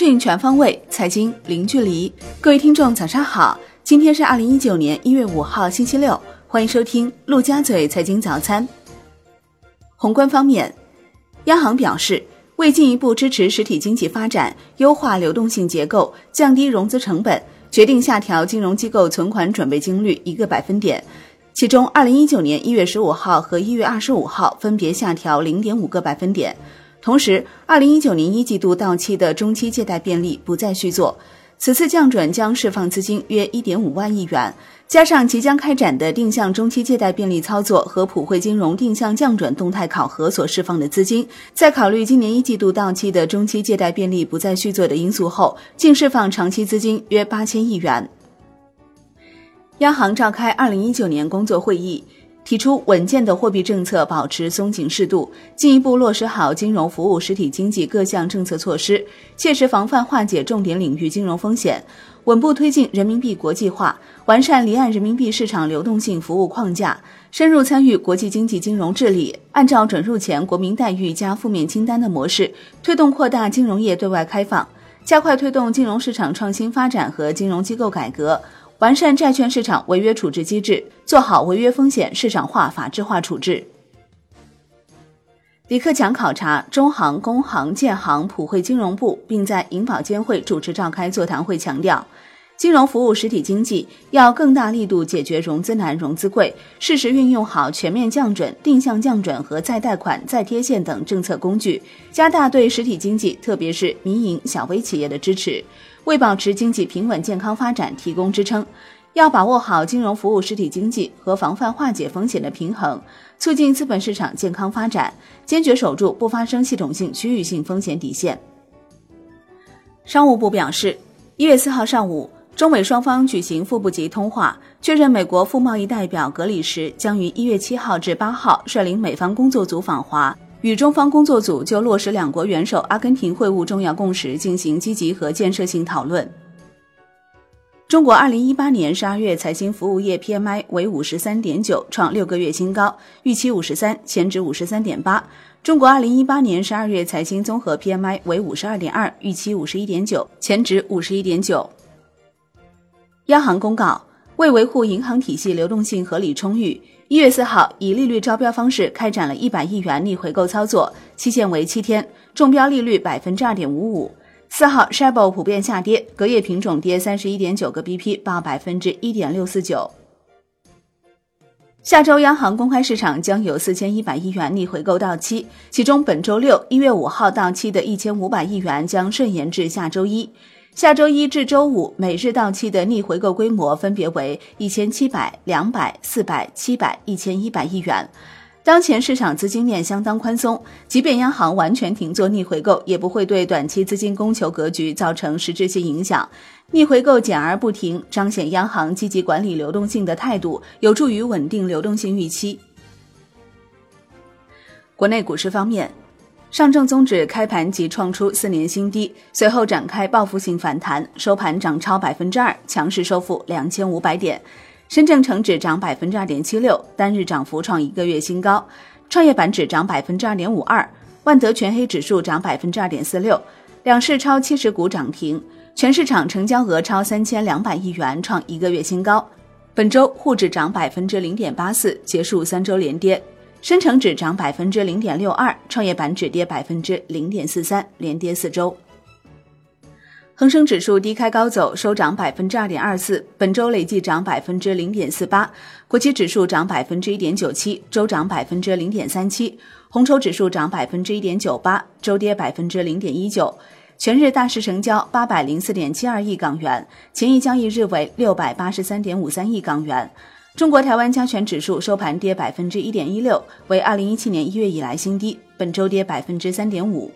讯全方位，财经零距离。各位听众，早上好！今天是二零一九年一月五号，星期六。欢迎收听陆家嘴财经早餐。宏观方面，央行表示，为进一步支持实体经济发展，优化流动性结构，降低融资成本，决定下调金融机构存款准备金率一个百分点。其中，二零一九年一月十五号和一月二十五号分别下调零点五个百分点。同时，二零一九年一季度到期的中期借贷便利不再续作。此次降准将释放资金约一点五万亿元，加上即将开展的定向中期借贷便利操作和普惠金融定向降准动态考核所释放的资金，在考虑今年一季度到期的中期借贷便利不再续作的因素后，净释放长期资金约八千亿元。央行召开二零一九年工作会议。提出稳健的货币政策，保持松紧适度，进一步落实好金融服务实体经济各项政策措施，切实防范化解重点领域金融风险，稳步推进人民币国际化，完善离岸人民币市场流动性服务框架，深入参与国际经济金融治理，按照准入前国民待遇加负面清单的模式，推动扩大金融业对外开放，加快推动金融市场创新发展和金融机构改革。完善债券市场违约处置机制，做好违约风险市场化、法制化处置。李克强考察中行、工行、建行、普惠金融部，并在银保监会主持召开座谈会，强调，金融服务实体经济要更大力度解决融资难、融资贵，适时运用好全面降准、定向降准和再贷款、再贴现等政策工具，加大对实体经济，特别是民营小微企业的支持。为保持经济平稳健康发展提供支撑，要把握好金融服务实体经济和防范化解风险的平衡，促进资本市场健康发展，坚决守住不发生系统性区域性风险底线。商务部表示，一月四号上午，中美双方举行副部级通话，确认美国副贸易代表格里什将于一月七号至八号率领美方工作组访华。与中方工作组就落实两国元首阿根廷会晤重要共识进行积极和建设性讨论。中国二零一八年十二月财经服务业 PMI 为五十三点九，创六个月新高，预期五十三，前值五十三点八。中国二零一八年十二月财经综合 PMI 为五十二点二，预期五十一点九，前值五十一点九。央行公告。为维护银行体系流动性合理充裕，一月四号以利率招标方式开展了一百亿元逆回购操作，期限为七天，中标利率百分之二点五五。四号 s h i b o 普遍下跌，隔夜品种跌三十一点九个 BP，报百分之一点六四九。下周央行公开市场将有四千一百亿元逆回购到期，其中本周六一月五号到期的一千五百亿元将顺延至下周一。下周一至周五每日到期的逆回购规模分别为一千七百、两百、四百、七百、一千一百亿元。当前市场资金面相当宽松，即便央行完全停做逆回购，也不会对短期资金供求格局造成实质性影响。逆回购减而不停，彰显央行积极管理流动性的态度，有助于稳定流动性预期。国内股市方面。上证综指开盘即创出四年新低，随后展开报复性反弹，收盘涨超百分之二，强势收复两千五百点。深证成指涨百分之二点七六，单日涨幅创一个月新高。创业板指涨百分之二点五二，万德全黑指数涨百分之二点四六，两市超七十股涨停，全市场成交额超三千两百亿元，创一个月新高。本周沪指涨百分之零点八四，结束三周连跌。深成指涨百分之零点六二，创业板指跌百分之零点四三，连跌四周。恒生指数低开高走，收涨百分之二点二四，本周累计涨百分之零点四八。国企指数涨百分之一点九七，周涨百分之零点三七。红筹指数涨百分之一点九八，周跌百分之零点一九。全日大市成交八百零四点七二亿港元，前一交易日为六百八十三点五三亿港元。中国台湾加权指数收盘跌百分之一点一六，为二零一七年一月以来新低。本周跌百分之三点五。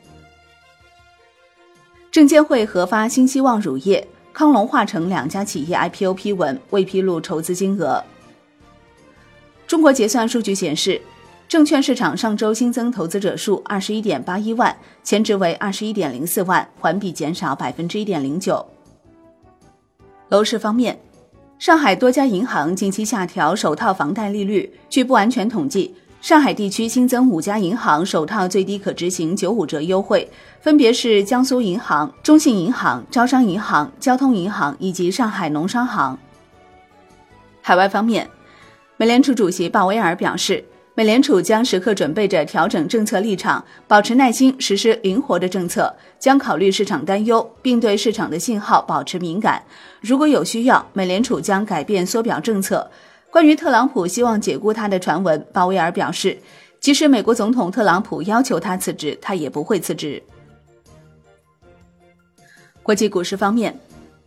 证监会核发新希望乳业、康龙化成两家企业 IPO 批文，未披露筹资金额。中国结算数据显示，证券市场上周新增投资者数二十一点八一万，前值为二十一点零四万，环比减少百分之一点零九。楼市方面。上海多家银行近期下调首套房贷利率。据不完全统计，上海地区新增五家银行首套最低可执行九五折优惠，分别是江苏银行、中信银行、招商银行、交通银行以及上海农商行。海外方面，美联储主席鲍威尔表示，美联储将时刻准备着调整政策立场，保持耐心，实施灵活的政策，将考虑市场担忧，并对市场的信号保持敏感。如果有需要，美联储将改变缩表政策。关于特朗普希望解雇他的传闻，鲍威尔表示，即使美国总统特朗普要求他辞职，他也不会辞职。国际股市方面，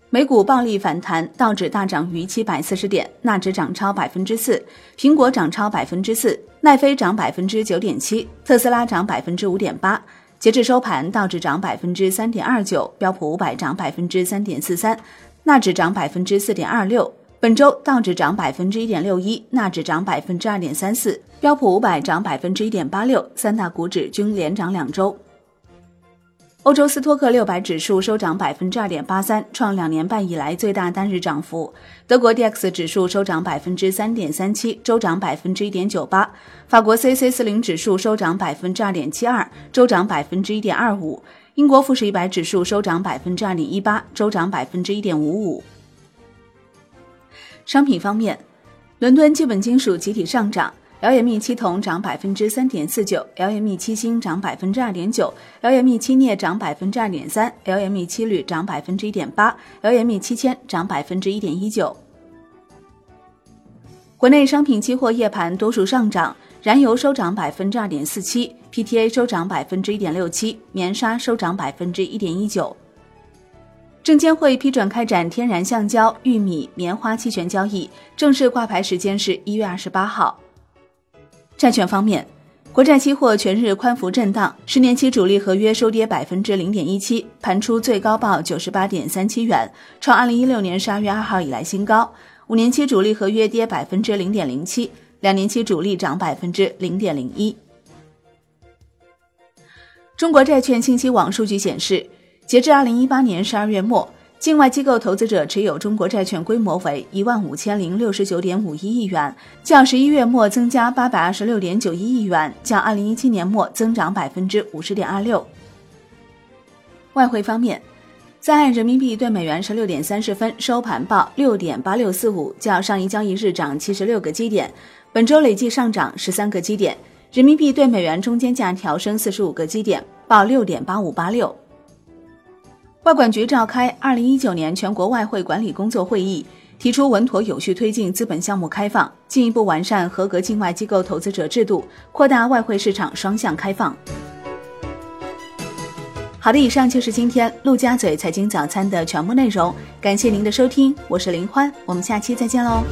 美股暴力反弹，道指大涨逾七百四十点，纳指涨超百分之四，苹果涨超百分之四，奈飞涨百分之九点七，特斯拉涨百分之五点八。截至收盘，道指涨百分之三点二九，标普五百涨百分之三点四三，纳指涨百分之四点二六。本周道指涨百分之一点六一，纳指涨百分之二点三四，标普五百涨百分之一点八六，三大股指均连涨两周。欧洲斯托克六百指数收涨百分之二点八三，创两年半以来最大单日涨幅。德国 D X 指数收涨百分之三点三七，周涨百分之一点九八。法国 C C 四零指数收涨百分之二点七二，周涨百分之一点二五。英国富时一百指数收涨百分之二点一八，周涨百分之一点五五。商品方面，伦敦基本金属集体上涨，LME 七铜涨百分之三点四九，LME 七锌涨百分之二点九，LME 七镍涨百分之二点三，LME 七铝涨百分之一点八，LME 七铅涨百分之一点一九。国内商品期货夜盘多数上涨，燃油收涨百分之二点四七，PTA 收涨百分之一点六七，棉纱收涨百分之一点一九。证监会批准开展天然橡胶、玉米、棉花期权交易，正式挂牌时间是一月二十八号。债券方面，国债期货全日宽幅震荡，十年期主力合约收跌百分之零点一七，盘出最高报九十八点三七元，创二零一六年十二月二号以来新高。五年期主力合约跌百分之零点零七，两年期主力涨百分之零点零一。中国债券信息网数据显示。截至二零一八年十二月末，境外机构投资者持有中国债券规模为一万五千零六十九点五一亿元，较十一月末增加八百二十六点九一亿元，较二零一七年末增长百分之五十点二六。外汇方面，在岸人民币对美元十六点三十分收盘报六点八六四五，较上一交易日涨七十六个基点，本周累计上涨十三个基点，人民币对美元中间价调升四十五个基点，报六点八五八六。外管局召开二零一九年全国外汇管理工作会议，提出稳妥有序推进资本项目开放，进一步完善合格境外机构投资者制度，扩大外汇市场双向开放。好的，以上就是今天陆家嘴财经早餐的全部内容，感谢您的收听，我是林欢，我们下期再见喽。